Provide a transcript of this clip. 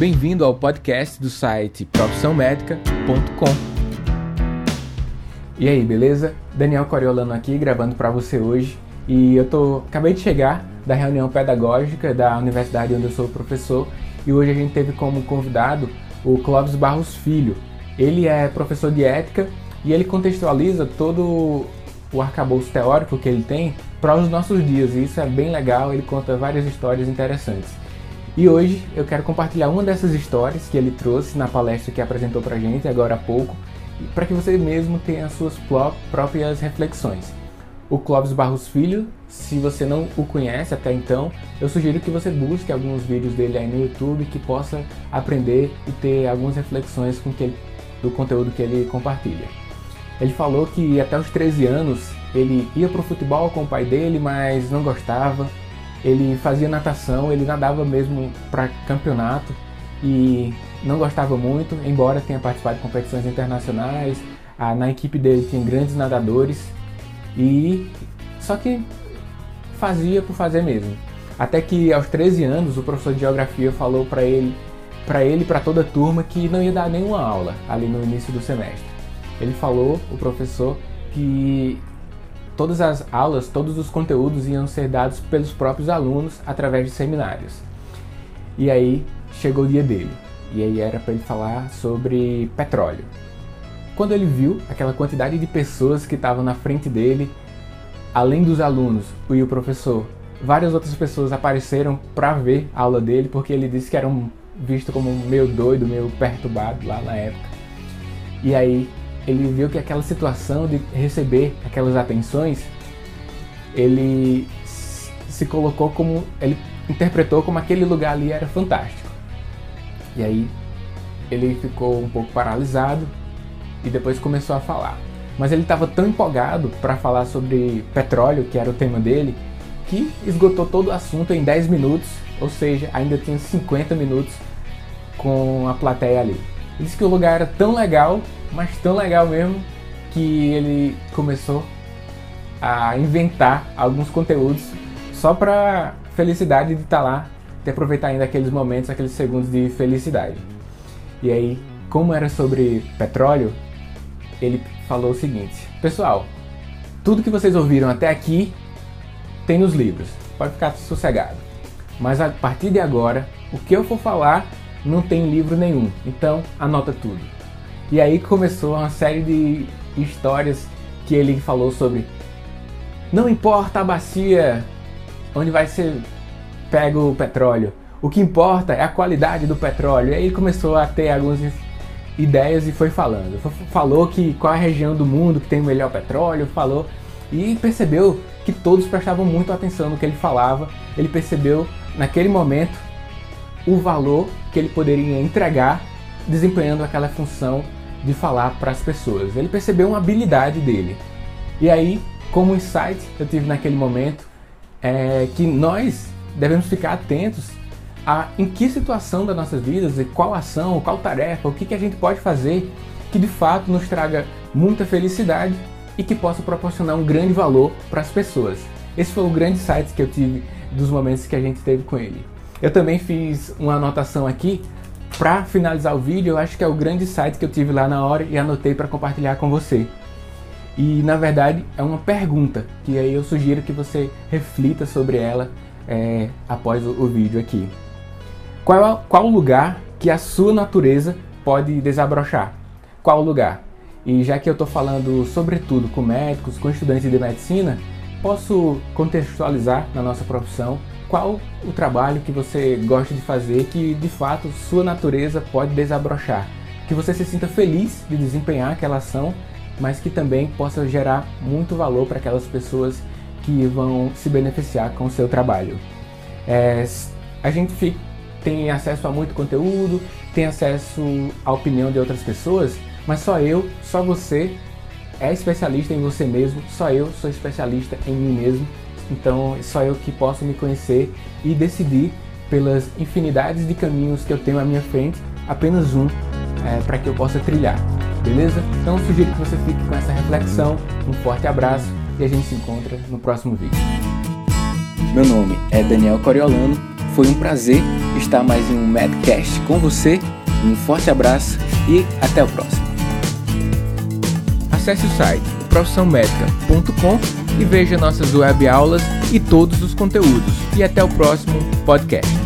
Bem-vindo ao podcast do site profissãomédica.com. E aí, beleza? Daniel Coriolano aqui gravando para você hoje. E eu tô acabei de chegar da reunião pedagógica da universidade onde eu sou professor e hoje a gente teve como convidado o Clóvis Barros Filho. Ele é professor de ética e ele contextualiza todo o arcabouço teórico que ele tem para os nossos dias e isso é bem legal, ele conta várias histórias interessantes. E hoje eu quero compartilhar uma dessas histórias que ele trouxe na palestra que apresentou para a gente agora há pouco, para que você mesmo tenha as suas próprias reflexões. O Clóvis Barros Filho, se você não o conhece até então, eu sugiro que você busque alguns vídeos dele aí no YouTube que possa aprender e ter algumas reflexões com que ele, do conteúdo que ele compartilha. Ele falou que até os 13 anos ele ia para o futebol com o pai dele, mas não gostava, ele fazia natação, ele nadava mesmo para campeonato e não gostava muito, embora tenha participado de competições internacionais. na equipe dele tinha grandes nadadores e só que fazia por fazer mesmo. Até que aos 13 anos o professor de geografia falou para ele, para ele para toda a turma que não ia dar nenhuma aula ali no início do semestre. Ele falou, o professor, que todas as aulas, todos os conteúdos iam ser dados pelos próprios alunos através de seminários. E aí chegou o dia dele. E aí era para ele falar sobre petróleo. Quando ele viu aquela quantidade de pessoas que estavam na frente dele, além dos alunos e o professor, várias outras pessoas apareceram para ver a aula dele, porque ele disse que era um, visto como meio doido, meio perturbado lá na época. E aí ele viu que aquela situação de receber aquelas atenções, ele se colocou como, ele interpretou como aquele lugar ali era fantástico. E aí ele ficou um pouco paralisado e depois começou a falar. Mas ele estava tão empolgado para falar sobre petróleo, que era o tema dele, que esgotou todo o assunto em 10 minutos, ou seja, ainda tinha 50 minutos com a plateia ali. Disse que o lugar era tão legal mas tão legal mesmo que ele começou a inventar alguns conteúdos só para felicidade de estar tá lá, de aproveitar ainda aqueles momentos, aqueles segundos de felicidade. E aí, como era sobre petróleo, ele falou o seguinte: Pessoal, tudo que vocês ouviram até aqui tem nos livros, pode ficar sossegado. Mas a partir de agora, o que eu for falar não tem livro nenhum, então anota tudo. E aí começou uma série de histórias que ele falou sobre não importa a bacia onde vai ser pego o petróleo, o que importa é a qualidade do petróleo. E aí ele começou a ter algumas ideias e foi falando. Falou que qual a região do mundo que tem o melhor petróleo, falou e percebeu que todos prestavam muito atenção no que ele falava. Ele percebeu naquele momento o valor que ele poderia entregar desempenhando aquela função de falar para as pessoas. Ele percebeu uma habilidade dele. E aí, como insight eu tive naquele momento, é que nós devemos ficar atentos a em que situação das nossas vidas, e qual ação, qual tarefa, o que, que a gente pode fazer que de fato nos traga muita felicidade e que possa proporcionar um grande valor para as pessoas. Esse foi o grande insight que eu tive dos momentos que a gente teve com ele. Eu também fiz uma anotação aqui para finalizar o vídeo, eu acho que é o grande site que eu tive lá na hora e anotei para compartilhar com você. E na verdade é uma pergunta que aí eu sugiro que você reflita sobre ela é, após o, o, vídeo aqui. Qual, qual lugar que a sua natureza pode desabrochar? Qual lugar? E já que eu estou falando sobretudo com médicos, com estudantes de medicina, posso contextualizar na nossa profissão qual o trabalho que você gosta de fazer que de fato sua natureza pode desabrochar, que você se sinta feliz de desempenhar aquela ação, mas que também possa gerar muito valor para aquelas pessoas que vão se beneficiar com o seu trabalho. É, a gente fica, tem acesso a muito conteúdo, tem acesso à opinião de outras pessoas, mas só eu, só você é especialista em você mesmo, só eu sou especialista em mim mesmo então, só eu que posso me conhecer e decidir pelas infinidades de caminhos que eu tenho à minha frente, apenas um é, para que eu possa trilhar. Beleza? Então, sugiro que você fique com essa reflexão. Um forte abraço e a gente se encontra no próximo vídeo. Meu nome é Daniel Coriolano. Foi um prazer estar mais em um Medcast com você. Um forte abraço e até o próximo. Acesse o site profissãomedica.com e veja nossas web aulas e todos os conteúdos. E até o próximo podcast.